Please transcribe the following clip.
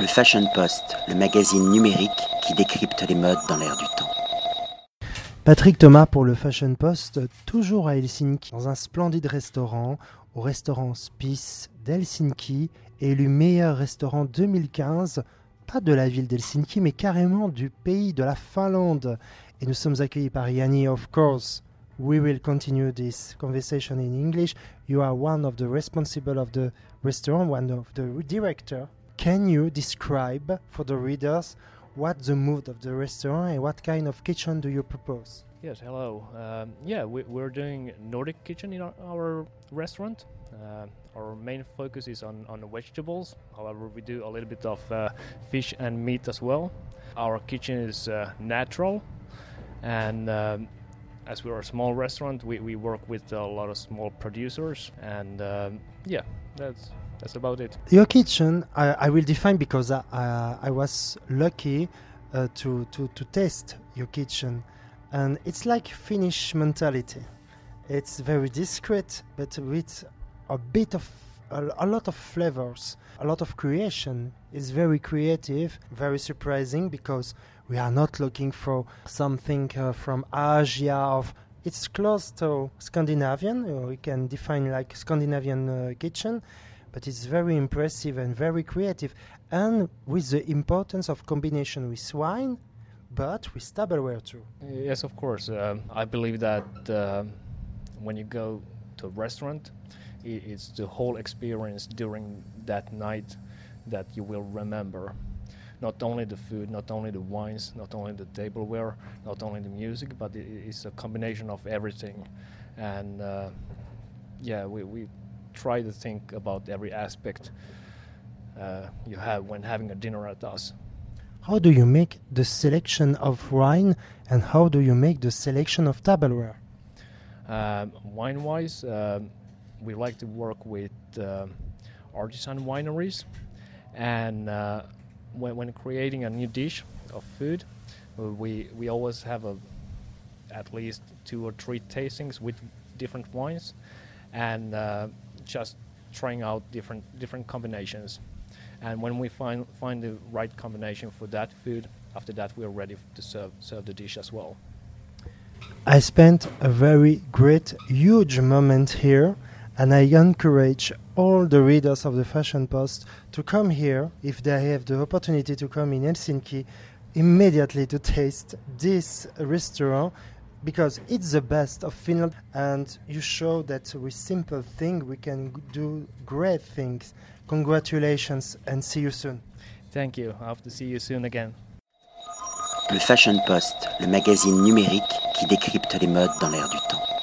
Le Fashion Post, le magazine numérique qui décrypte les modes dans l'air du temps. Patrick Thomas pour le Fashion Post, toujours à Helsinki, dans un splendide restaurant, au restaurant Spice d'Helsinki, élu meilleur restaurant 2015, pas de la ville d'Helsinki, mais carrément du pays de la Finlande. Et nous sommes accueillis par Yanni, of course. We will continue this conversation in English. You are one of the responsible of the restaurant, one of the director. Can you describe for the readers what the mood of the restaurant and what kind of kitchen do you propose? Yes, hello. Um, yeah, we, we're doing Nordic kitchen in our, our restaurant. Uh, our main focus is on, on vegetables. However, we do a little bit of uh, fish and meat as well. Our kitchen is uh, natural, and um, as we're a small restaurant, we, we work with a lot of small producers, and um, yeah, that's that's about it. Your kitchen, I, I will define because I, I was lucky uh, to, to, to taste your kitchen. And it's like Finnish mentality. It's very discreet, but with a bit of a, a lot of flavors, a lot of creation. It's very creative, very surprising because we are not looking for something uh, from Asia. Of it's close to Scandinavian. We can define like Scandinavian uh, kitchen, but it's very impressive and very creative, and with the importance of combination with wine, but with tableware too. Yes, of course. Um, I believe that uh, when you go to a restaurant, it's the whole experience during that night that you will remember. Not only the food, not only the wines, not only the tableware, not only the music, but it's a combination of everything. And uh, yeah, we, we try to think about every aspect uh, you have when having a dinner at us. How do you make the selection of wine, and how do you make the selection of tableware? Um, wine wise, um, we like to work with um artisan wineries, and uh, when, when creating a new dish of food, uh, we we always have a at least two or three tastings with different wines, and uh, just trying out different different combinations. And when we find find the right combination for that food, after that we are ready to serve serve the dish as well. I spent a very great, huge moment here, and I encourage all the readers of the Fashion Post to come here if they have the opportunity to come in Helsinki immediately to taste this restaurant because it's the best of Finland and you show that with simple thing we can do great things. Congratulations and see you soon. Thank you. I hope to see you soon again. Le Fashion Post, le magazine numérique qui décrypte les modes dans l'air du temps.